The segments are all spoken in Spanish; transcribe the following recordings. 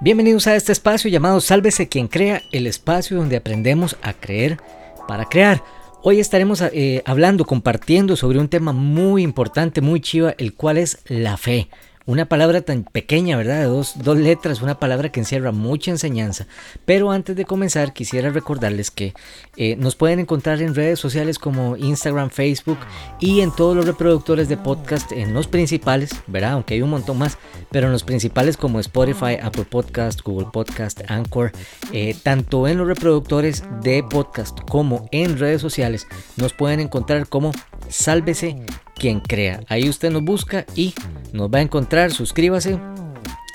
Bienvenidos a este espacio llamado Sálvese quien crea, el espacio donde aprendemos a creer para crear. Hoy estaremos eh, hablando, compartiendo sobre un tema muy importante, muy chiva, el cual es la fe. Una palabra tan pequeña, ¿verdad? De dos, dos, letras, una palabra que encierra mucha enseñanza. Pero antes de comenzar, quisiera recordarles que eh, nos pueden encontrar en redes sociales como Instagram, Facebook y en todos los reproductores de podcast, en los principales, ¿verdad? Aunque hay un montón más, pero en los principales como Spotify, Apple Podcast, Google Podcast, Anchor, eh, tanto en los reproductores de podcast como en redes sociales, nos pueden encontrar como Sálvese quien crea. Ahí usted nos busca y nos va a encontrar. Suscríbase,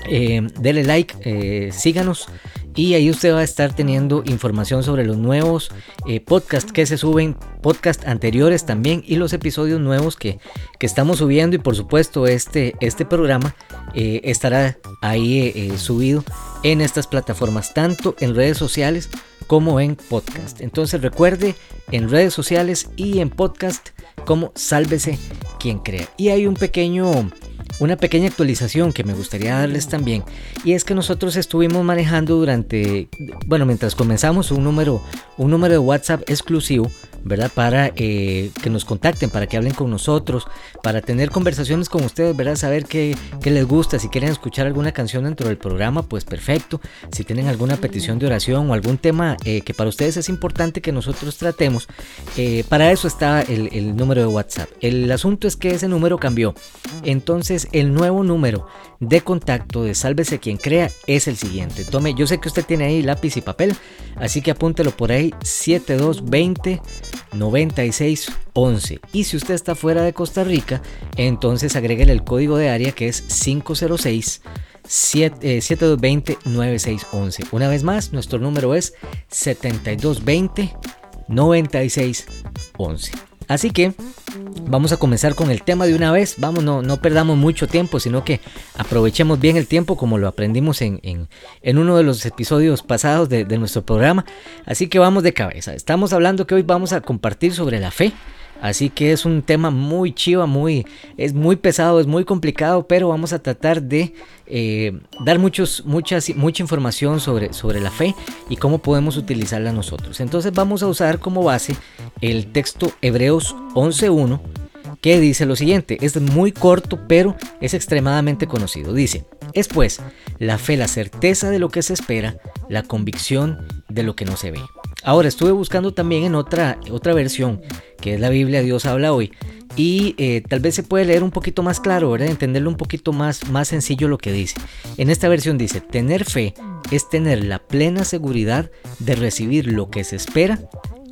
eh, like, eh, síganos y ahí usted va a estar teniendo información sobre los nuevos eh, podcasts que se suben, podcasts anteriores también y los episodios nuevos que, que estamos subiendo y por supuesto este, este programa estará ahí subido en estas plataformas, tanto en redes sociales como en podcast. Entonces recuerde en redes sociales y en podcast como Sálvese quien crea. Y hay un pequeño una pequeña actualización que me gustaría darles también y es que nosotros estuvimos manejando durante bueno mientras comenzamos un número un número de WhatsApp exclusivo ¿verdad? Para eh, que nos contacten, para que hablen con nosotros, para tener conversaciones con ustedes, ¿verdad? Saber qué, les gusta, si quieren escuchar alguna canción dentro del programa, pues perfecto. Si tienen alguna petición de oración o algún tema eh, que para ustedes es importante que nosotros tratemos, eh, para eso está el, el número de WhatsApp. El asunto es que ese número cambió. Entonces, el nuevo número de contacto de Sálvese quien crea es el siguiente. Tome, yo sé que usted tiene ahí lápiz y papel, así que apúntelo por ahí 7220 9611. Y si usted está fuera de Costa Rica, entonces agréguele el código de área que es 506 7220 9611. Una vez más, nuestro número es 7220 9611. Así que vamos a comenzar con el tema de una vez. Vamos, no, no perdamos mucho tiempo, sino que aprovechemos bien el tiempo como lo aprendimos en, en, uno de los episodios pasados de, de nuestro programa. Así que vamos de cabeza. Estamos hablando que hoy vamos a compartir sobre la fe. Así que es un tema muy chiva, muy, es muy pesado, es muy complicado, pero vamos a tratar de eh, dar muchos, muchas, mucha información sobre, sobre la fe y cómo podemos utilizarla nosotros. Entonces vamos a usar como base el texto Hebreos 11.1 que dice lo siguiente, es muy corto pero es extremadamente conocido. Dice, es pues la fe la certeza de lo que se espera, la convicción de lo que no se ve. Ahora estuve buscando también en otra, otra versión que es la Biblia Dios habla hoy. Y eh, tal vez se puede leer un poquito más claro, ¿verdad? Entenderlo un poquito más, más sencillo lo que dice. En esta versión dice, tener fe es tener la plena seguridad de recibir lo que se espera,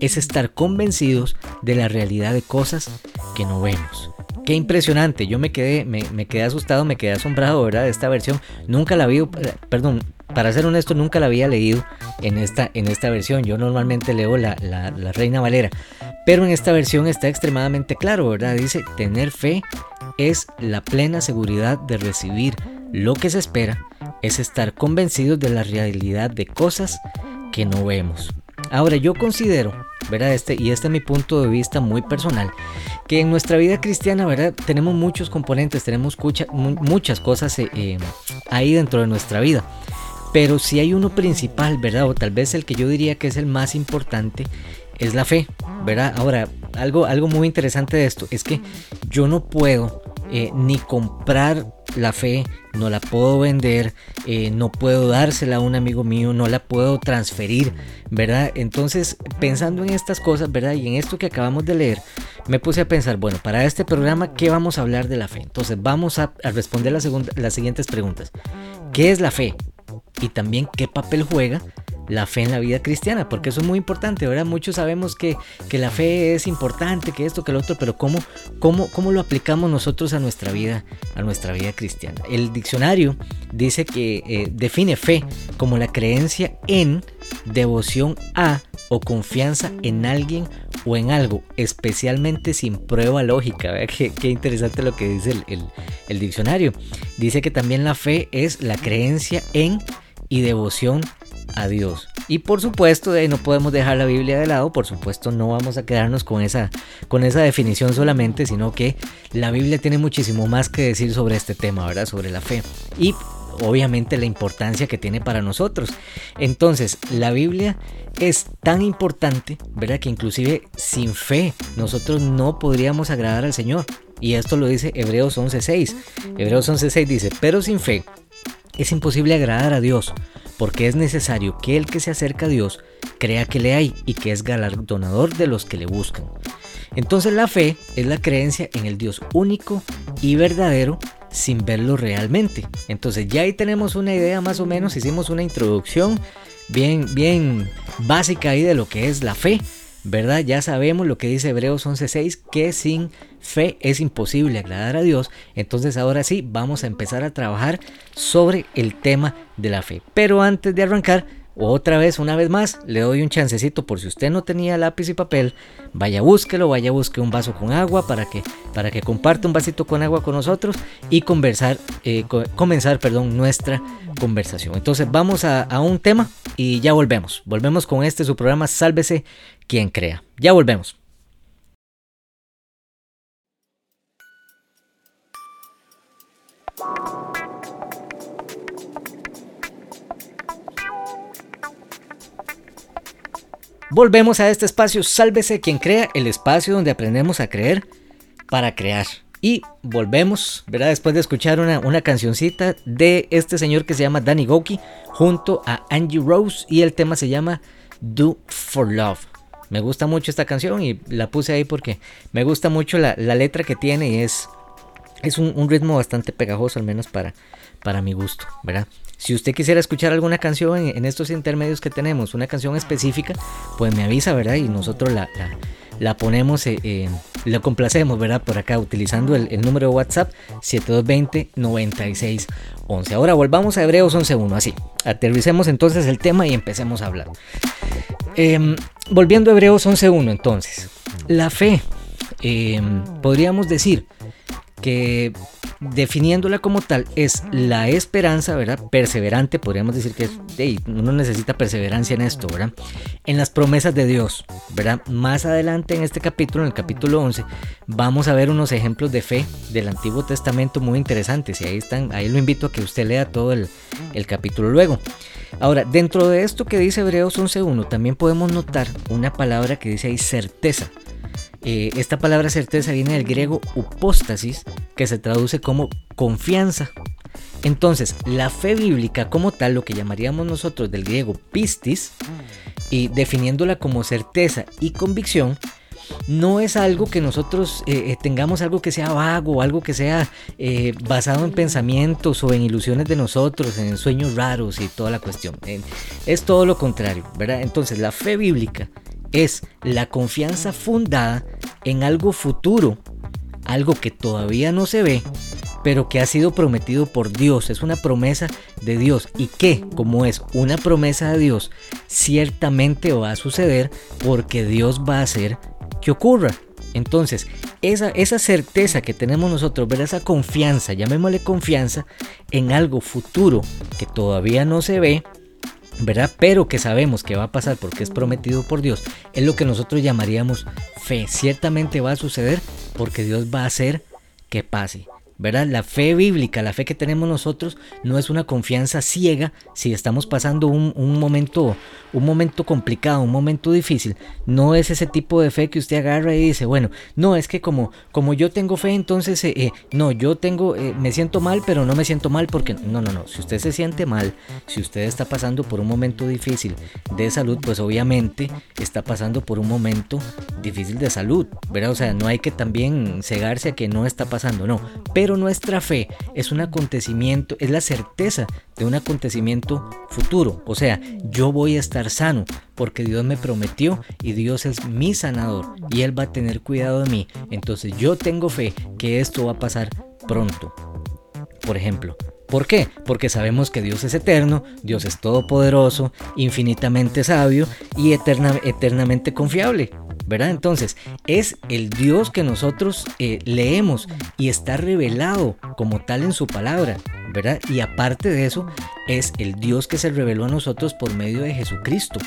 es estar convencidos de la realidad de cosas que no vemos. Qué impresionante, yo me quedé, me, me quedé asustado, me quedé asombrado, ¿verdad? De esta versión. Nunca la vi, perdón, para ser honesto, nunca la había leído en esta, en esta versión. Yo normalmente leo la, la, Reina Valera. Pero en esta versión está extremadamente claro, ¿verdad? Dice, tener fe es la plena seguridad de recibir lo que se espera, es estar convencidos de la realidad de cosas que no vemos. Ahora yo considero, ¿verdad? Este, y este es mi punto de vista muy personal, que en nuestra vida cristiana, ¿verdad? Tenemos muchos componentes, tenemos muchas cosas eh, eh, ahí dentro de nuestra vida. Pero si hay uno principal, ¿verdad? O tal vez el que yo diría que es el más importante, es la fe, ¿verdad? Ahora, algo, algo muy interesante de esto es que yo no puedo eh, ni comprar la fe, no la puedo vender, eh, no puedo dársela a un amigo mío, no la puedo transferir, ¿verdad? Entonces, pensando en estas cosas, ¿verdad? Y en esto que acabamos de leer, me puse a pensar, bueno, para este programa, ¿qué vamos a hablar de la fe? Entonces, vamos a, responder las siguientes preguntas. ¿Qué es la fe? Y también qué papel juega la fe en la vida cristiana, porque eso es muy importante, ¿verdad? Muchos sabemos que, la fe es importante, que esto, que lo otro, pero ¿cómo, cómo, cómo lo aplicamos nosotros a nuestra vida, a nuestra vida cristiana? El diccionario dice que eh, define fe como la creencia en, devoción a o confianza en alguien o en algo, especialmente sin prueba lógica. Qué, qué, interesante lo que dice el, el diccionario. Dice que también la fe es la creencia en y devoción a Dios. Y por supuesto, no podemos dejar la Biblia de lado, por supuesto no vamos a quedarnos con esa, con esa definición solamente, sino que la Biblia tiene muchísimo más que decir sobre este tema, ¿verdad? Sobre la fe. Y obviamente la importancia que tiene para nosotros. Entonces, la Biblia es tan importante, ¿verdad? Que inclusive sin fe nosotros no podríamos agradar al Señor. Y esto lo dice Hebreos 11.6. Hebreos 11.6 dice, pero sin fe es imposible agradar a Dios, porque es necesario que el que se acerca a Dios crea que le hay y que es galardonador de los que le buscan. Entonces la fe es la creencia en el Dios único y verdadero sin verlo realmente. Entonces ya ahí tenemos una idea más o menos, hicimos una introducción bien, bien básica ahí de lo que es la fe, ¿verdad? Ya sabemos lo que dice Hebreos 11:6, que sin fe es imposible agradar a Dios. Entonces ahora sí, vamos a empezar a trabajar sobre el tema de la fe. Pero antes de arrancar, otra vez, una vez más, le doy un chancecito por si usted no tenía lápiz y papel, vaya búsquelo, vaya busque un vaso con agua para que, para que comparte un vasito con agua con nosotros y conversar, eh, comenzar perdón, nuestra conversación. Entonces vamos a, a un tema y ya volvemos. Volvemos con este su programa Sálvese quien crea. Ya volvemos. Volvemos a este espacio, sálvese quien crea, el espacio donde aprendemos a creer para crear. Y volvemos, ¿verdad? Después de escuchar una, cancioncita de este señor que se llama Danny Goki junto a Angie Rose y el tema se llama Do for Love. Me gusta mucho esta canción y la puse ahí porque me gusta mucho la, letra que tiene y es, es un, ritmo bastante pegajoso, al menos para, para mi gusto, ¿verdad? Si usted quisiera escuchar alguna canción en, estos intermedios que tenemos, una canción específica, pues me avisa, ¿verdad? Y nosotros la, la, ponemos, eh, eh, la complacemos, ¿verdad? Por acá, utilizando el, número de WhatsApp 7220-9611. Ahora volvamos a Hebreos 11.1, así. Aterricemos entonces el tema y empecemos a hablar. Em, volviendo a Hebreos 11.1, entonces. La fe, em, podríamos decir que definiéndola como tal es la esperanza, ¿verdad? Perseverante, podríamos decir que uno necesita perseverancia en esto, ¿verdad? En las promesas de Dios, ¿verdad? Más adelante en este capítulo, en el capítulo 11, vamos a ver unos ejemplos de fe del Antiguo Testamento muy interesantes y ahí están, ahí lo invito a que usted lea todo el, el capítulo luego. Ahora, dentro de esto que dice Hebreos 11.1, también podemos notar una palabra que dice ahí certeza. Eh, esta palabra certeza viene del griego upóstasis, que se traduce como confianza. Entonces, la fe bíblica como tal, lo que llamaríamos nosotros del griego pistis, y definiéndola como certeza y convicción, no es algo que nosotros eh, eh, tengamos algo que sea vago, algo que sea basado en pensamientos o en ilusiones de nosotros, en sueños raros y toda la cuestión. es todo lo contrario, ¿verdad? Entonces la fe bíblica es la confianza fundada en algo futuro, algo que todavía no se ve, pero que ha sido prometido por Dios, es una promesa de Dios y que, como es una promesa de Dios, ciertamente va a suceder porque Dios va a hacer que ocurra. Entonces, esa, esa certeza que tenemos nosotros, ver esa confianza, llamémosle confianza en algo futuro que todavía no se ve, ¿verdad? Pero que sabemos que va a pasar porque es prometido por Dios, es lo que nosotros llamaríamos fe. Ciertamente va a suceder porque Dios va a hacer que pase. ¿Verdad? La fe bíblica, la fe que tenemos nosotros, no es una confianza ciega si estamos pasando un, momento, un momento complicado, un momento difícil. No es ese tipo de fe que usted agarra y dice, bueno, no, es que como, como yo tengo fe, entonces, eh, eh, no, yo tengo, eh, me siento mal, pero no me siento mal porque, no, no, no, si usted se siente mal, si usted está pasando por un momento difícil de salud, pues obviamente está pasando por un momento difícil de salud, ¿verdad? O sea, no hay que también cegarse a que no está pasando, no, pero pero nuestra fe es un acontecimiento, es la certeza de un acontecimiento futuro. O sea, yo voy a estar sano porque Dios me prometió y Dios es mi sanador y Él va a tener cuidado de mí. Entonces yo tengo fe que esto va a pasar pronto. Por ejemplo, ¿Por qué? Porque sabemos que Dios es eterno, Dios es todopoderoso, infinitamente sabio y eternamente confiable. ¿Verdad? Entonces, es el Dios que nosotros eh, leemos y está revelado como tal en su palabra, ¿verdad? Y aparte de eso, es el Dios que se reveló a nosotros por medio de Jesucristo.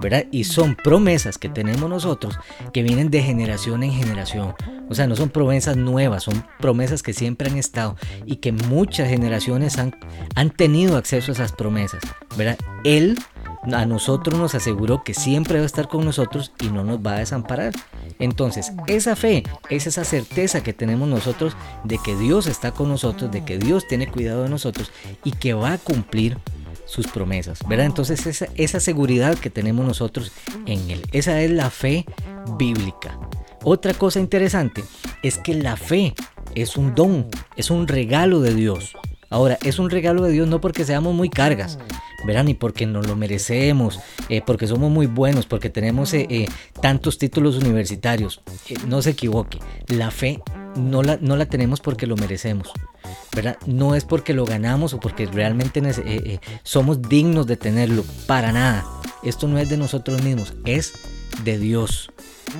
¿verdad? Y son promesas que tenemos nosotros que vienen de generación en generación. O sea, no son promesas nuevas, son promesas que siempre han estado y que muchas generaciones han, han tenido acceso a esas promesas, ¿verdad? Él a nosotros nos aseguró que siempre va a estar con nosotros y no nos va a desamparar. Entonces, esa fe es esa certeza que tenemos nosotros de que Dios está con nosotros, de que Dios tiene cuidado de nosotros y que va a cumplir sus promesas, ¿verdad? Entonces esa, esa seguridad que tenemos nosotros en Él, esa es la fe bíblica. Otra cosa interesante es que la fe es un don, es un regalo de Dios. Ahora, es un regalo de Dios no porque seamos muy cargas, ¿verdad? Ni porque nos lo merecemos, eh, porque somos muy buenos, porque tenemos eh, eh, tantos títulos universitarios. no se equivoque, la fe no la, no la tenemos porque lo merecemos. ¿verdad? No es porque lo ganamos o porque realmente somos dignos de tenerlo, para nada. Esto no es de nosotros mismos, es de Dios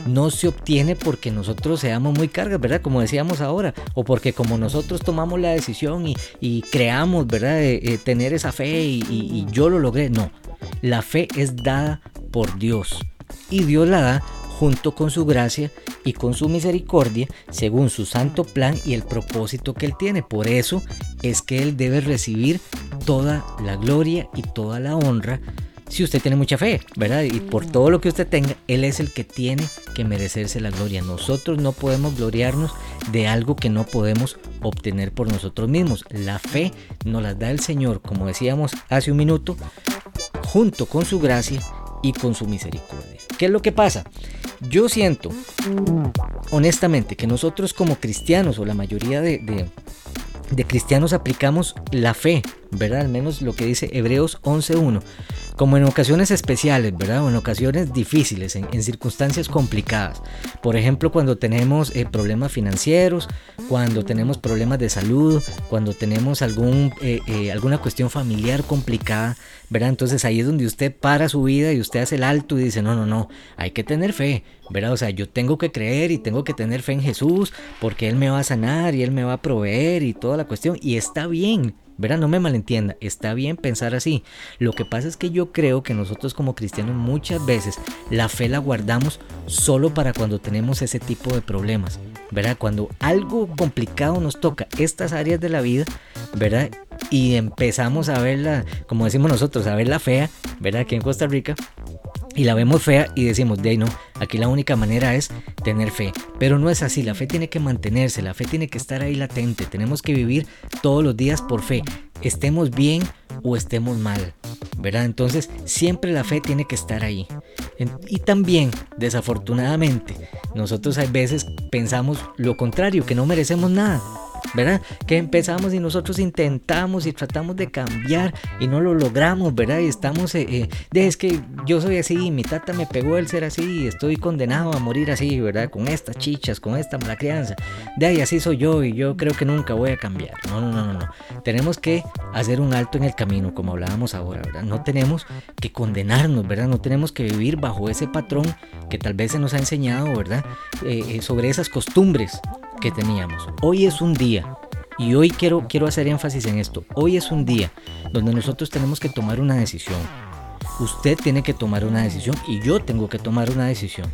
no se obtiene porque nosotros seamos muy cargas, ¿verdad? Como decíamos ahora, o porque como nosotros tomamos la decisión y, creamos, ¿verdad? tener esa fe y, yo lo logré. No, la fe es dada por Dios y Dios la da junto con su gracia y con su misericordia, según su santo plan y el propósito que Él tiene. Por eso es que Él debe recibir toda la gloria y toda la honra si usted tiene mucha fe, ¿verdad? Y por todo lo que usted tenga, Él es el que tiene que merecerse la gloria. Nosotros no podemos gloriarnos de algo que no podemos obtener por nosotros mismos. La fe nos la da el Señor, como decíamos hace un minuto, junto con su gracia y con su misericordia. ¿Qué es lo que pasa? Yo siento, honestamente, que nosotros como cristianos, o la mayoría de, de cristianos aplicamos la fe, ¿verdad? Al menos lo que dice Hebreos 11.1 como en ocasiones especiales, ¿verdad? O en ocasiones difíciles, en, circunstancias complicadas. Por ejemplo, cuando tenemos eh, problemas financieros, cuando tenemos problemas de salud, cuando tenemos algún, eh, eh, alguna cuestión familiar complicada, ¿verdad? Entonces ahí es donde usted para su vida y usted hace el alto y dice, no, no, no, hay que tener fe, ¿verdad? O sea, yo tengo que creer y tengo que tener fe en Jesús porque Él me va a sanar y Él me va a proveer y toda la cuestión. Y está bien, Verá, no me malentienda, está bien pensar así. Lo que pasa es que yo creo que nosotros como cristianos muchas veces la fe la guardamos solo para cuando tenemos ese tipo de problemas. ¿Verdad? Cuando algo complicado nos toca estas áreas de la vida, ¿verdad? Y empezamos a verla, como decimos nosotros, a ver la fea, ¿verdad? Aquí en Costa Rica, y la vemos fea y decimos, de ahí no, aquí la única manera es tener fe. Pero no es así, la fe tiene que mantenerse, la fe tiene que estar ahí latente, tenemos que vivir todos los días por fe, estemos bien o estemos mal, ¿verdad? Entonces siempre la fe tiene que estar ahí. Y también, desafortunadamente, nosotros a veces pensamos lo contrario, que no merecemos nada. ¿Verdad? Que empezamos y nosotros intentamos y tratamos de cambiar y no lo logramos, ¿verdad? Y estamos, eh, eh, es que yo soy así, mi tata me pegó el ser así y estoy condenado a morir así, ¿verdad? Con estas chichas, con esta mala crianza. De ahí así soy yo y yo creo que nunca voy a cambiar. No, no, no, no, no. Tenemos que hacer un alto en el camino, como hablábamos ahora, ¿verdad? No tenemos que condenarnos, ¿verdad? No tenemos que vivir bajo ese patrón que tal vez se nos ha enseñado, ¿verdad? Eh, sobre esas costumbres teníamos. Hoy es un día, y hoy quiero, quiero hacer énfasis en esto, hoy es un día donde nosotros tenemos que tomar una decisión. Usted tiene que tomar una decisión y yo tengo que tomar una decisión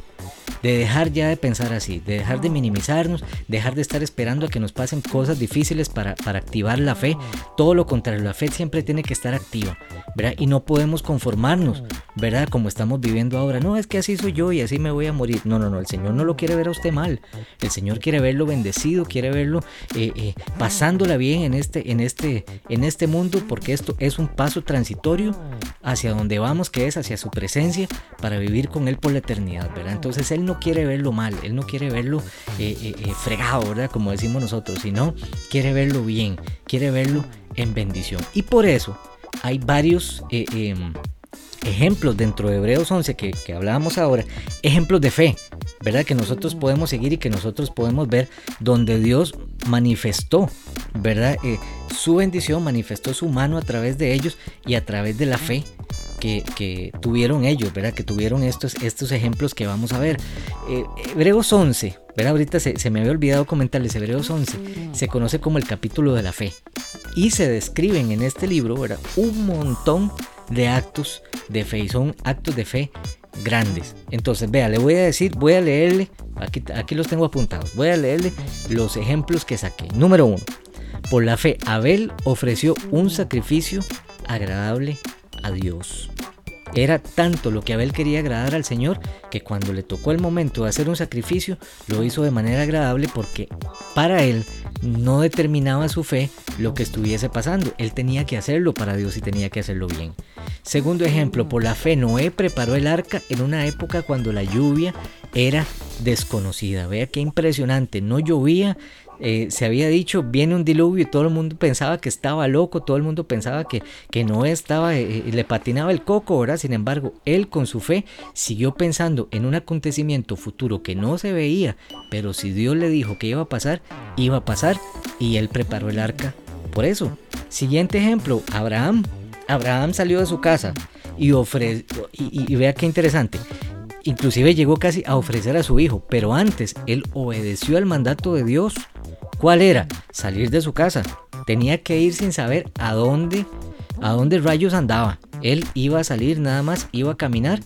de dejar ya de pensar así, de dejar de minimizarnos, dejar de estar esperando a que nos pasen cosas difíciles para, para activar la fe. Todo lo contrario, la fe siempre tiene que estar activa, ¿verdad? Y no podemos conformarnos, ¿verdad? Como estamos viviendo ahora. No, es que así soy yo y así me voy a morir. No, no, no, el Señor no lo quiere ver a usted mal. El Señor quiere verlo bendecido, quiere verlo eh, eh, pasándola bien en este, en, este, en este mundo, porque esto es un paso transitorio hacia donde vamos, que es hacia su presencia, para vivir con Él por la eternidad, ¿verdad? Entonces Él no quiere verlo mal, Él no quiere verlo eh, eh, eh, fregado, ¿verdad? Como decimos nosotros, sino quiere verlo bien, quiere verlo en bendición. Y por eso hay varios em, ejemplos dentro de Hebreos 11 que, que, hablábamos ahora, ejemplos de fe, ¿verdad? Que nosotros podemos seguir y que nosotros podemos ver donde Dios manifestó, ¿verdad? su bendición, manifestó su mano a través de ellos y a través de la fe que, tuvieron ellos, ¿verdad? Que tuvieron estos, estos ejemplos que vamos a ver. Eh, Hebreos 11, ¿verdad? Ahorita se, me había olvidado comentarles, Hebreos 11 se conoce como el capítulo de la fe. Y se describen en este libro ¿verdad? un montón de actos de fe y son actos de fe grandes. Entonces, vea, le voy a decir, voy a leerle, aquí, aquí los tengo apuntados, voy a leerle los ejemplos que saqué. Número uno, por la fe, Abel ofreció un sacrificio agradable a Dios. Era tanto lo que Abel quería agradar al Señor que cuando le tocó el momento de hacer un sacrificio lo hizo de manera agradable porque para él no determinaba su fe lo que estuviese pasando. Él tenía que hacerlo para Dios y tenía que hacerlo bien. Segundo ejemplo, por la fe Noé preparó el arca en una época cuando la lluvia era desconocida. Vea qué impresionante, no llovía, eh, se había dicho, viene un diluvio y todo el mundo pensaba que estaba loco, todo el mundo pensaba que, que no estaba, eh, eh, le patinaba el coco, ¿verdad? Sin embargo, él con su fe siguió pensando en un acontecimiento futuro que no se veía, pero si Dios le dijo que iba a pasar, iba a pasar y él preparó el arca por eso. Siguiente ejemplo, Abraham. Abraham salió de su casa y ofreció, y vea qué interesante, inclusive llegó casi a ofrecer a su hijo, pero antes él obedeció al mandato de Dios ¿Cuál era? Salir de su casa. Tenía que ir sin saber a dónde, a dónde rayos andaba. Él iba a salir nada más, iba a caminar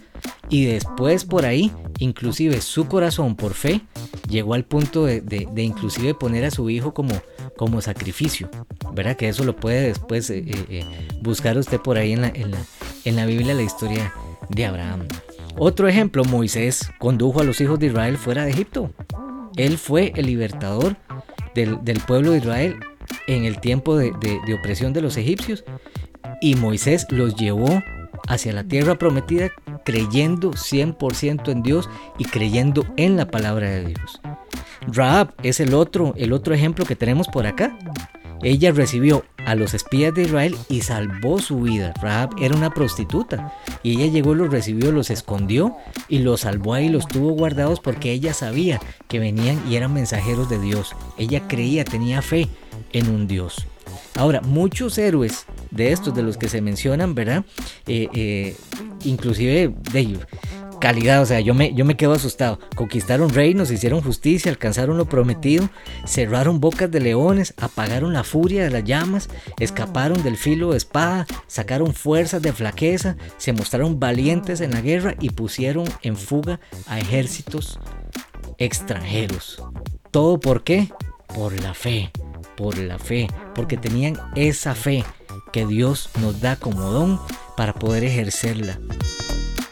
y después por ahí, inclusive su corazón por fe, llegó al punto de, inclusive poner a su hijo como, como sacrificio. ¿Verdad? Que eso lo puede después eh, eh, eh, buscar usted por ahí en la, en, la, en la Biblia, la historia de Abraham. Otro ejemplo, Moisés condujo a los hijos de Israel fuera de Egipto. Él fue el libertador del, pueblo de Israel en el tiempo de, opresión de los egipcios. Y Moisés los llevó hacia la tierra prometida creyendo 100% en Dios y creyendo en la palabra de Dios. Raab es el otro, el otro ejemplo que tenemos por acá. Ella recibió a los espías de Israel y salvó su vida. Rahab era una prostituta y ella llegó, los recibió, los escondió y los salvó ahí, los tuvo guardados porque ella sabía que venían y eran mensajeros de Dios. Ella creía, tenía fe en un Dios. Ahora, muchos héroes de estos, de los que se mencionan, ¿verdad? Eh, eh, inclusive de, calidad, o sea, yo me, yo me quedo asustado. Conquistaron reinos, hicieron justicia, alcanzaron lo prometido, cerraron bocas de leones, apagaron la furia de las llamas, escaparon del filo de espada, sacaron fuerzas de flaqueza, se mostraron valientes en la guerra y pusieron en fuga a ejércitos extranjeros. ¿Todo por qué? Por la fe, por la fe, porque tenían esa fe que Dios nos da como don para poder ejercerla.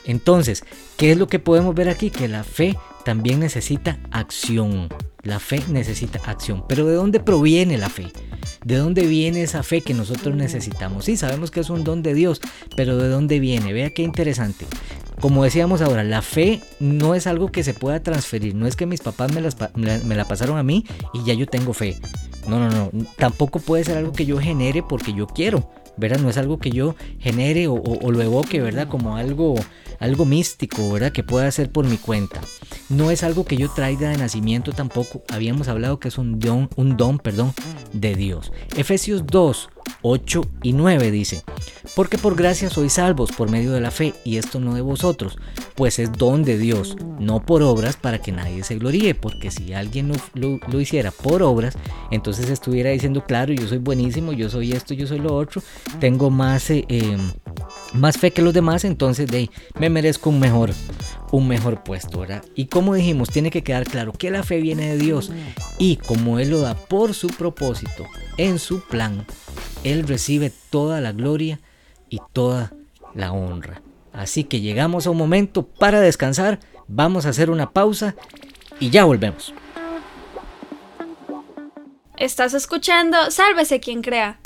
Entonces, ¿qué es lo que podemos ver aquí? Que la fe también necesita acción. La fe necesita acción. Pero ¿de dónde proviene la fe? ¿De dónde viene esa fe que nosotros necesitamos? Sí, sabemos que es un don de Dios, pero ¿de dónde viene? Vea qué interesante. Como decíamos ahora, la fe no es algo que se pueda transferir. No es que mis papás me, me la pasaron a mí y ya yo tengo fe. No, no, no. Tampoco puede ser algo que yo genere porque yo quiero. ¿verdad? No es algo que yo genere o, lo evoque, ¿verdad? Como algo, algo místico, ¿verdad? Que pueda hacer por mi cuenta. No es algo que yo traiga de nacimiento tampoco. Habíamos hablado que es un don, un don, perdón, de Dios. Efesios 2, 8 y 9 dice, porque por gracia sois salvos por medio de la fe, y esto no de vosotros, pues es don de Dios, no por obras para que nadie se gloríe, porque si alguien lo, hiciera por obras, entonces estuviera diciendo, claro, yo soy buenísimo, yo soy esto, yo soy lo otro, tengo más, eh, em, más fe que los demás, entonces de, me merezco un mejor, un mejor puesto, ¿verdad? Y como dijimos, tiene que quedar claro que la fe viene de Dios y como Él lo da por su propósito, en su plan, Él recibe toda la gloria y toda la honra. Así que llegamos a un momento para descansar, vamos a hacer una pausa y ya volvemos. Estás escuchando Sálvese quien crea.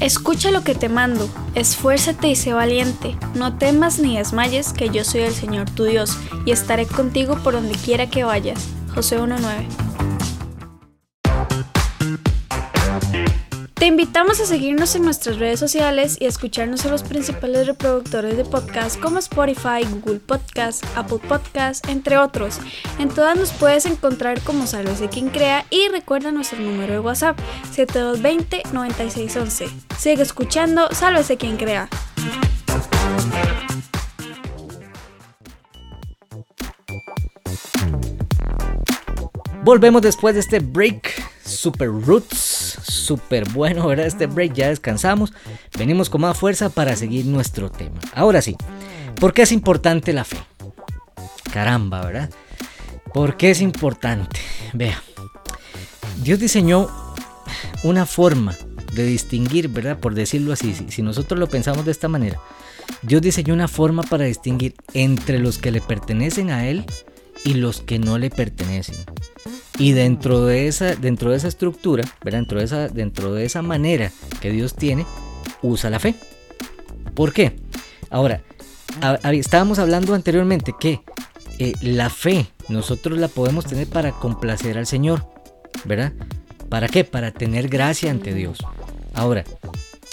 Escucha lo que te mando, esfuérzate y sé valiente, no temas ni desmayes, que yo soy el Señor tu Dios, y estaré contigo por donde quiera que vayas. José 1.9 Te invitamos a seguirnos en nuestras redes sociales y a escucharnos en los principales reproductores de podcast como Spotify, Google Podcast, Apple Podcast, entre otros. En todas nos puedes encontrar como Sálvese quien crea y recuerda nuestro número de WhatsApp 7220-9611. Sigue escuchando Sálvese quien crea. Volvemos después de este break Super Roots súper bueno, ¿verdad? Este break ya descansamos. Venimos con más fuerza para seguir nuestro tema. Ahora sí, ¿por qué es importante la fe? Caramba, ¿verdad? ¿Por qué es importante? Vea, Dios diseñó una forma de distinguir, ¿verdad? Por decirlo así, si nosotros lo pensamos de esta manera, Dios diseñó una forma para distinguir entre los que le pertenecen a Él y los que no le pertenecen. Y dentro de esa, dentro de esa estructura, Dentro, de esa, dentro de esa manera que Dios tiene, usa la fe. ¿Por qué? Ahora, estábamos hablando anteriormente que eh, la fe nosotros la podemos tener para complacer al Señor, ¿verdad? ¿Para qué? Para tener gracia ante Dios. Ahora,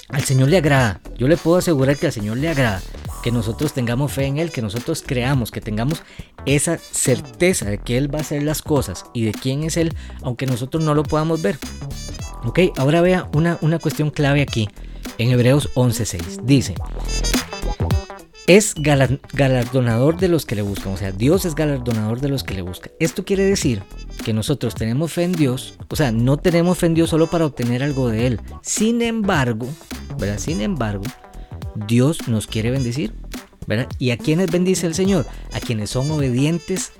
al Señor le agrada, yo le puedo asegurar que al Señor le agrada que nosotros tengamos fe en Él, que nosotros creamos, que tengamos esa certeza de que Él va a hacer las cosas y de quién es Él, aunque nosotros no lo podamos ver. Ok, ahora vea una, una cuestión clave aquí en Hebreos 11:6. Dice, es galardonador de los que le buscan, o sea, Dios es galardonador de los que le buscan. Esto quiere decir que nosotros tenemos fe en Dios, o sea, no tenemos fe en Dios solo para obtener algo de Él. Sin embargo, ¿verdad? Sin embargo, Dios nos quiere bendecir, ¿verdad? ¿Y a quienes bendice el Señor? A quienes son obedientes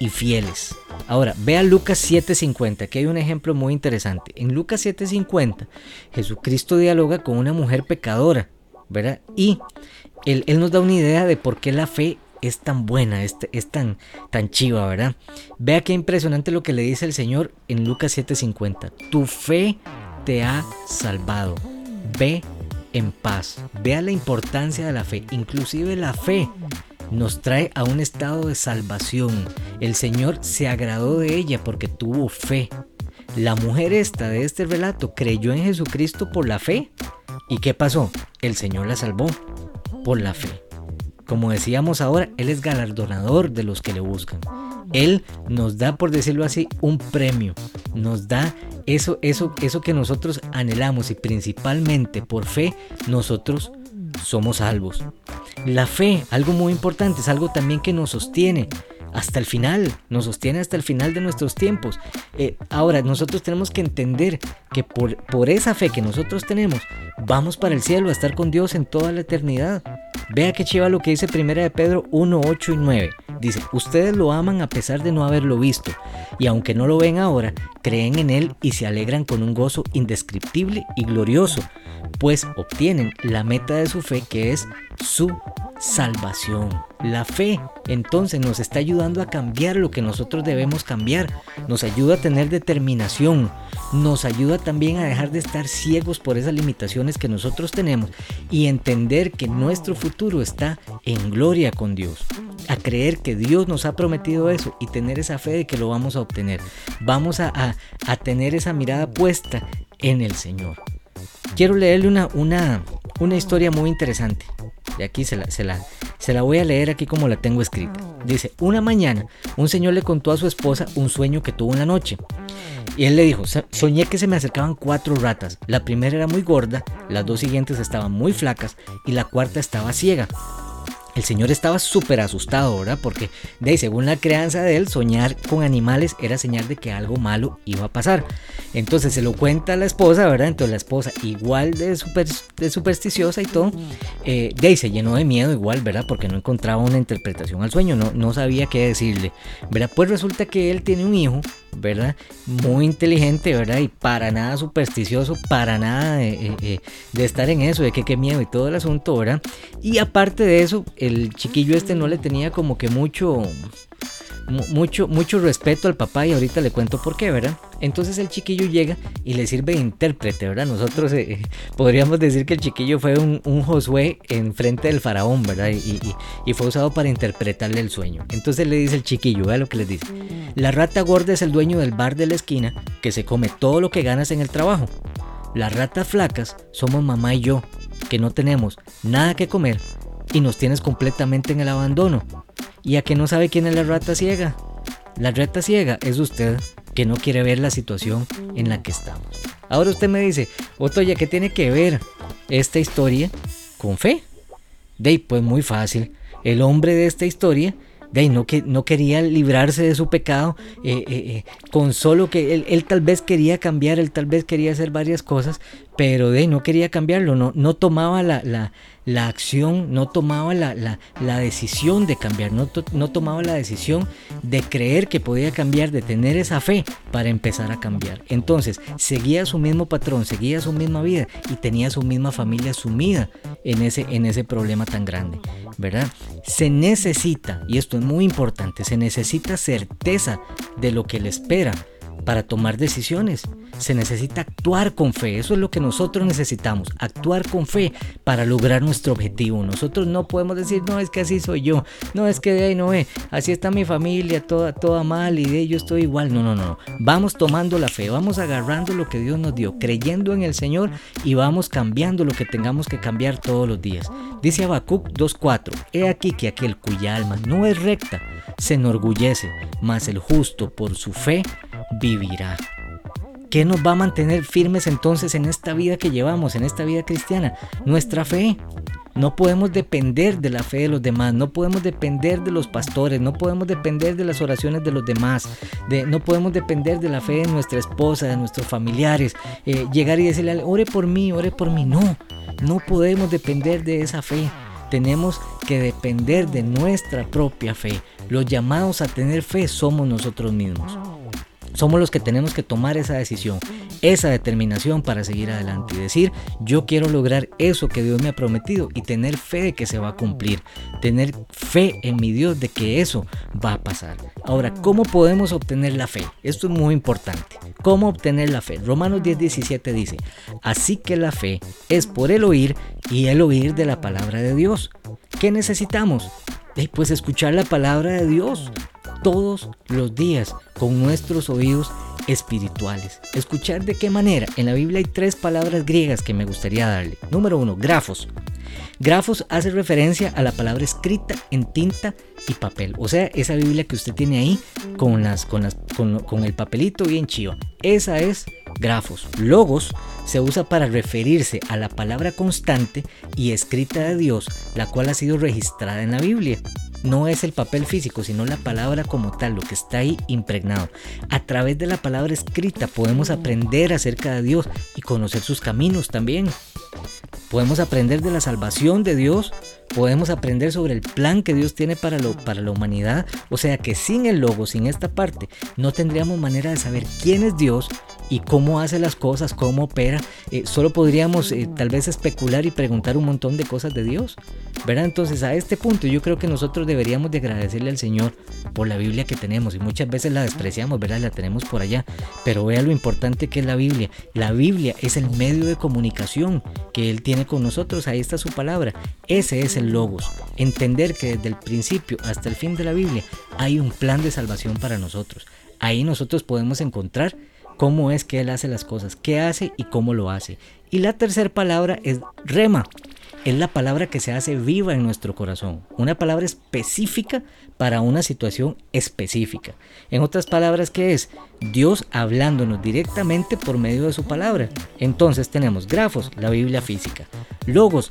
y fieles. Ahora, vea Lucas 7:50, que hay un ejemplo muy interesante. En Lucas 7:50, Jesucristo dialoga con una mujer pecadora, ¿verdad? Y él, nos da una idea de por qué la fe es tan buena, es, tan, tan chiva, ¿verdad? Vea qué impresionante lo que le dice el Señor en Lucas 7:50. Tu fe te ha salvado. Ve en paz. Vea la importancia de la fe. Inclusive la fe nos trae a un estado de salvación. El Señor se agradó de ella porque tuvo fe. La mujer esta de este relato creyó en Jesucristo por la fe. ¿Y qué pasó? El Señor la salvó por la fe. Como decíamos ahora, Él es galardonador de los que le buscan. Él nos da, por decirlo así, un premio. Nos da eso, eso, eso que nosotros anhelamos y principalmente por fe nosotros somos salvos. La fe, algo muy importante, es algo también que nos sostiene hasta el final, nos sostiene hasta el final de nuestros tiempos. Eh, ahora, nosotros tenemos que entender que por, por esa fe que nosotros tenemos, vamos para el cielo a estar con Dios en toda la eternidad. Vea que chiva lo que dice Primera de Pedro 1, 8 y 9. Dice, ustedes lo aman a pesar de no haberlo visto, y aunque no lo ven ahora, creen en Él y se alegran con un gozo indescriptible y glorioso, pues obtienen la meta de su fe que es su salvación. La fe entonces nos está ayudando a cambiar lo que nosotros debemos cambiar, nos ayuda a tener determinación, nos ayuda también a dejar de estar ciegos por esas limitaciones que nosotros tenemos y entender que nuestro futuro está en gloria con Dios. A creer que Dios nos ha prometido eso y tener esa fe de que lo vamos a obtener. Vamos a, tener esa mirada puesta en el Señor. Quiero leerle una, una, una historia muy interesante. Y aquí se la, se, la, se la voy a leer aquí como la tengo escrita. Dice, una mañana un señor le contó a su esposa un sueño que tuvo en la noche. Y él le dijo, soñé que se me acercaban cuatro ratas. La primera era muy gorda, las dos siguientes estaban muy flacas y la cuarta estaba ciega. El señor estaba súper asustado, ¿verdad? Porque de ahí, según la crianza de él, soñar con animales era señal de que algo malo iba a pasar. Entonces se lo cuenta a la esposa, ¿verdad? Entonces la esposa, igual de, super, de supersticiosa y todo, eh, de ahí se llenó de miedo igual, ¿verdad? Porque no encontraba una interpretación al sueño, no, no sabía qué decirle, ¿verdad? Pues resulta que él tiene un hijo, ¿verdad? Muy inteligente, ¿verdad? Y para nada supersticioso, para nada de, de estar en eso, de que qué miedo y todo el asunto, ¿verdad? Y aparte de eso, el chiquillo este no le tenía como que mucho mucho, mucho respeto al papá y ahorita le cuento por qué, ¿verdad? Entonces el chiquillo llega y le sirve de intérprete, ¿verdad? Nosotros eh, podríamos decir que el chiquillo fue un, Josué en frente del faraón, ¿verdad? Y, y, fue usado para interpretarle el sueño. Entonces le dice el chiquillo, vea lo que le dice. La rata gorda es el dueño del bar de la esquina que se come todo lo que ganas en el trabajo. Las ratas flacas somos mamá y yo, que no tenemos nada que comer y nos tienes completamente en el abandono. ¿Y a que no sabe quién es la rata ciega? La rata ciega es usted que no quiere ver la situación en la que estamos. Ahora usted me dice, Otoya, ¿qué tiene que ver esta historia con fe? De pues muy fácil. El hombre de esta historia de no, que, no quería librarse de su pecado, eh, eh, eh, con solo que él, tal vez quería cambiar, él tal vez quería hacer varias cosas, pero de no quería cambiarlo, no, no tomaba la, la acción, no tomaba la, la, la decisión de cambiar, no, no, tomaba la decisión de creer que podía cambiar, de tener esa fe para empezar a cambiar. Entonces, seguía su mismo patrón, seguía su misma vida y tenía su misma familia sumida en ese, en ese problema tan grande, ¿verdad? Se necesita, y esto es muy importante, se necesita certeza de lo que le espera para tomar decisiones. Se necesita actuar con fe. Eso es lo que nosotros necesitamos. Actuar con fe para lograr nuestro objetivo. Nosotros no podemos decir, no, es que así soy yo. No, es que de ahí no ve. Así está mi familia, toda, toda mal y de yo estoy igual. No, no, no. Vamos tomando la fe. Vamos agarrando lo que Dios nos dio. Creyendo en el Señor y vamos cambiando lo que tengamos que cambiar todos los días. Dice Habacuc 2.4. He aquí que aquel cuya alma no es recta se enorgullece, mas el justo por su fe vivirá. ¿Qué nos va a mantener firmes entonces en esta vida que llevamos, en esta vida cristiana? Nuestra fe. No podemos depender de la fe de los demás, no podemos depender de los pastores, no podemos depender de las oraciones de los demás, de, no podemos depender de la fe de nuestra esposa, de nuestros familiares, eh, llegar y decirle, ore por mí, ore por mí. No, no podemos depender de esa fe. Tenemos que depender de nuestra propia fe. Los llamados a tener fe somos nosotros mismos. Somos los que tenemos que tomar esa decisión, esa determinación para seguir adelante y decir, yo quiero lograr eso que Dios me ha prometido y tener fe de que se va a cumplir, tener fe en mi Dios de que eso va a pasar. Ahora, ¿cómo podemos obtener la fe? Esto es muy importante. ¿Cómo obtener la fe? Romanos 10, 17 dice, así que la fe es por el oír y el oír de la palabra de Dios. ¿Qué necesitamos? Pues escuchar la palabra de Dios todos los días con nuestros oídos espirituales. ¿Escuchar de qué manera? En la Biblia hay tres palabras griegas que me gustaría darle. Número uno, grafos. Grafos hace referencia a la palabra escrita en tinta y papel. O sea, esa Biblia que usted tiene ahí con, las, con, las, con, el papelito bien chivo. Esa es grafos. Logos se usa para referirse a la palabra constante y escrita de Dios, la cual ha sido registrada en la Biblia no es el papel físico, sino la palabra como tal, lo que está ahí impregnado. A través de la palabra escrita podemos aprender acerca de Dios y conocer sus caminos también. Podemos aprender de la salvación de Dios, podemos aprender sobre el plan que Dios tiene para, lo, para la humanidad. O sea que sin el logo, sin esta parte, no tendríamos manera de saber quién es Dios y cómo hace las cosas, cómo opera. Eh, solo podríamos eh, tal vez especular y preguntar un montón de cosas de Dios. ¿verdad? Entonces a este punto yo creo que nosotros deberíamos de agradecerle al Señor por la Biblia que tenemos y muchas veces la despreciamos, ¿verdad? La tenemos por allá. Pero vea lo importante que es la Biblia. La Biblia es el medio de comunicación que Él tiene con nosotros. Ahí está su palabra. Ese es el logos. Entender que desde el principio hasta el fin de la Biblia hay un plan de salvación para nosotros. Ahí nosotros podemos encontrar cómo es que Él hace las cosas, qué hace y cómo lo hace. Y la tercera palabra es rema. Es la palabra que se hace viva en nuestro corazón. Una palabra específica para una situación específica. En otras palabras, ¿qué es? Dios hablándonos directamente por medio de su palabra. Entonces tenemos grafos, la Biblia física. Logos,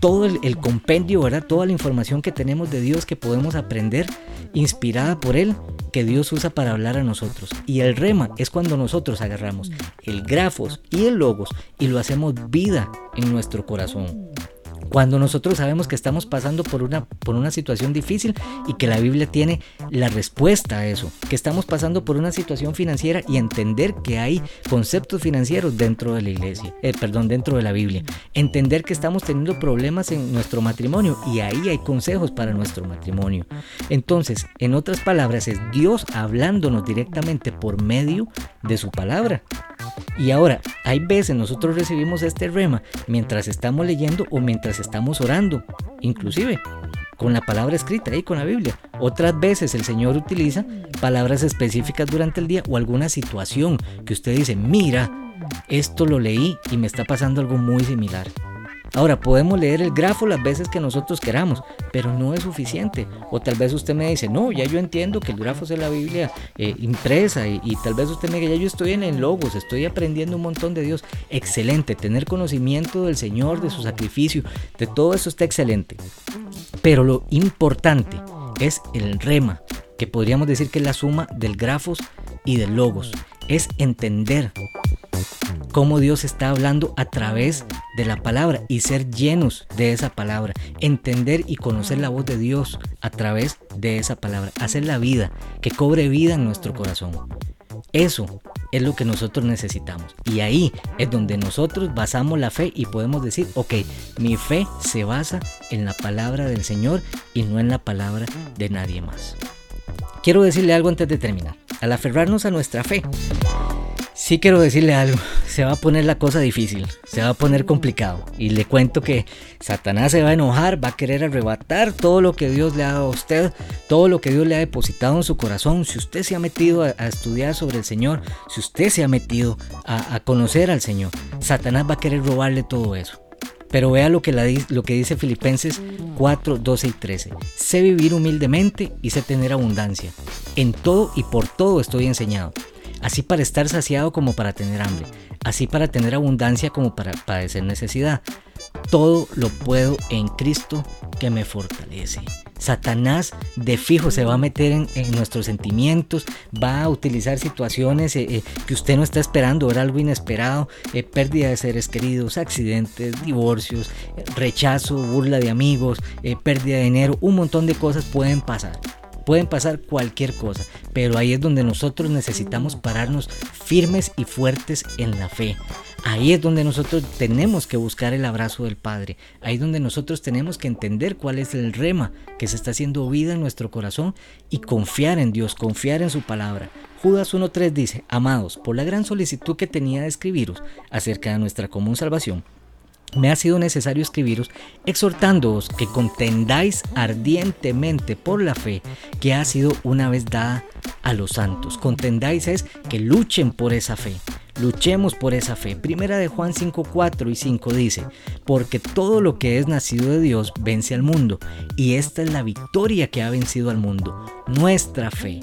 todo el, compendio. Toda la información que tenemos de Dios que podemos aprender, inspirada por Él, que Dios usa para hablar a nosotros. Y el rema es cuando nosotros agarramos el grafos y el logos y lo hacemos vida en nuestro corazón. Cuando nosotros sabemos que estamos pasando por una, por una situación difícil y que la Biblia tiene la respuesta a eso, que estamos pasando por una situación financiera y entender que hay conceptos financieros dentro de la iglesia, eh, perdón, dentro de la Biblia, entender que estamos teniendo problemas en nuestro matrimonio y ahí hay consejos para nuestro matrimonio. Entonces, en otras palabras, es Dios hablándonos directamente por medio de su palabra. Y ahora, hay veces nosotros recibimos este rema mientras estamos leyendo o mientras estamos orando, inclusive con la palabra escrita y con la Biblia. Otras veces el Señor utiliza palabras específicas durante el día o alguna situación que usted dice, mira, esto lo leí y me está pasando algo muy similar. Ahora, podemos leer el grafo las veces que nosotros queramos, pero no es suficiente. O tal vez usted me dice, no, ya yo entiendo que el grafo es la Biblia eh, impresa y, tal vez usted me diga, ya yo estoy en el logos, estoy aprendiendo un montón de Dios. Excelente, tener conocimiento del Señor, de su sacrificio, de todo eso está excelente. Pero lo importante es el rema, que podríamos decir que es la suma del grafos y del logos. Es entender cómo Dios está hablando a través de la palabra y ser llenos de esa palabra. Entender y conocer la voz de Dios a través de esa palabra. Hacer la vida, que cobre vida en nuestro corazón. Eso es lo que nosotros necesitamos. Y ahí es donde nosotros basamos la fe y podemos decir, ok, mi fe se basa en la palabra del Señor y no en la palabra de nadie más. Quiero decirle algo antes de terminar. Al aferrarnos a nuestra fe, Sí quiero decirle algo, se va a poner la cosa difícil, se va a poner complicado. Y le cuento que Satanás se va a enojar, va a querer arrebatar todo lo que Dios le ha dado a usted, todo lo que Dios le ha depositado en su corazón. Si usted se ha metido a, estudiar sobre el Señor, si usted se ha metido a, conocer al Señor, Satanás va a querer robarle todo eso. Pero vea lo que, lo que dice Filipenses 4, 12 y 13. Sé vivir humildemente y sé tener abundancia. En todo y por todo estoy enseñado así para estar saciado como para tener hambre, así para tener abundancia como para padecer necesidad. Todo lo puedo en Cristo que me fortalece. Satanás de fijo se va a meter en, nuestros sentimientos, va a utilizar situaciones eh, eh, que usted no está esperando, ver algo inesperado, eh, pérdida de seres queridos, accidentes, divorcios, rechazo, burla de amigos, pérdida de dinero, un montón de cosas pueden pasar. Pueden pasar cualquier cosa, pero ahí es donde nosotros necesitamos pararnos firmes y fuertes en la fe. Ahí es donde nosotros tenemos que buscar el abrazo del Padre. Ahí es donde nosotros tenemos que entender cuál es el rema que se está haciendo vida en nuestro corazón y confiar en Dios, confiar en su palabra. Judas 1.3 dice, amados, por la gran solicitud que tenía de escribiros acerca de nuestra común salvación, me ha sido necesario escribiros exhortándoos que contendáis ardientemente por la fe que ha sido una vez dada a los santos. Contendáis es que luchen por esa fe. Luchemos por esa fe. Primera de Juan 5, 4 y 5 dice, porque todo lo que es nacido de Dios vence al mundo, y esta es la victoria que ha vencido al mundo, nuestra fe.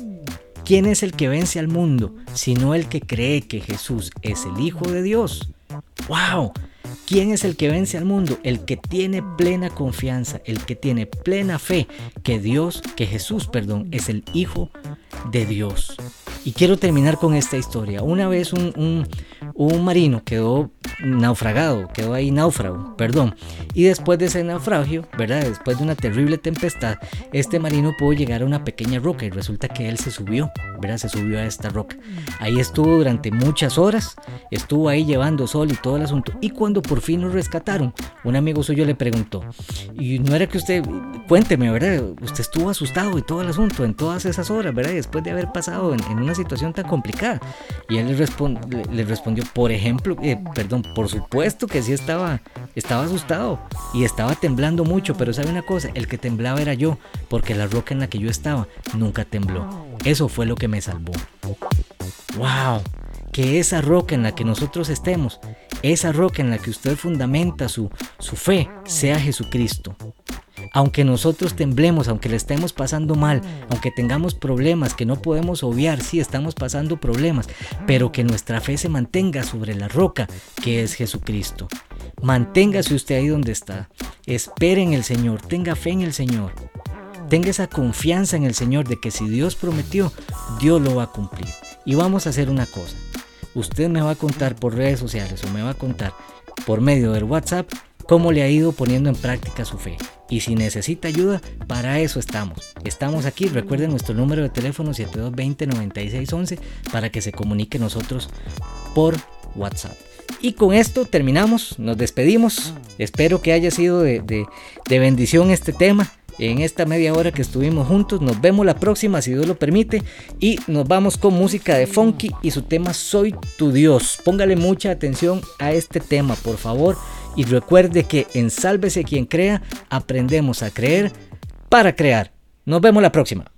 ¿Quién es el que vence al mundo, sino el que cree que Jesús es el Hijo de Dios? ¡Wow! ¿Quién es el que vence al mundo? El que tiene plena confianza, el que tiene plena fe que Dios, que Jesús, perdón, es el Hijo de Dios. Y quiero terminar con esta historia. Una vez un, un marino quedó naufragado, quedó ahí náufrago, perdón. Y después de ese naufragio, ¿verdad? Después de una terrible tempestad, este marino pudo llegar a una pequeña roca y resulta que él se subió, ¿verdad? Se subió a esta roca. Ahí estuvo durante muchas horas, estuvo ahí llevando sol y todo el asunto. Y cuando por fin lo rescataron, un amigo suyo le preguntó, y no era que usted, cuénteme, ¿verdad? Usted estuvo asustado y todo el asunto en todas esas horas, ¿verdad? Después de haber pasado en, una situación tan complicada. Y él le respondió, por ejemplo, eh, perdón, por supuesto que sí estaba, estaba asustado y estaba temblando mucho, pero sabe una cosa, el que temblaba era yo, porque la roca en la que yo estaba nunca tembló. Eso fue lo que me salvó. ¡Wow! Que esa roca en la que nosotros estemos, esa roca en la que usted fundamenta su, su fe, sea Jesucristo aunque nosotros temblemos, aunque le estemos pasando mal, aunque tengamos problemas que no podemos obviar, sí estamos pasando problemas, pero que nuestra fe se mantenga sobre la roca que es Jesucristo. Manténgase usted ahí donde está. Espere en el Señor, tenga fe en el Señor. Tenga esa confianza en el Señor de que si Dios prometió, Dios lo va a cumplir. Y vamos a hacer una cosa. Usted me va a contar por redes sociales o me va a contar por medio del WhatsApp cómo le ha ido poniendo en práctica su fe. Y si necesita ayuda, para eso estamos. Estamos aquí, recuerden nuestro número de teléfono 7220-9611 para que se comunique nosotros por WhatsApp. Y con esto terminamos, nos despedimos. Espero que haya sido de, de bendición este tema en esta media hora que estuvimos juntos. Nos vemos la próxima, si Dios lo permite. Y nos vamos con música de Funky y su tema Soy tu Dios. Póngale mucha atención a este tema, por favor. Y recuerde que en Sálvese quien crea, aprendemos a creer para crear. Nos vemos la próxima.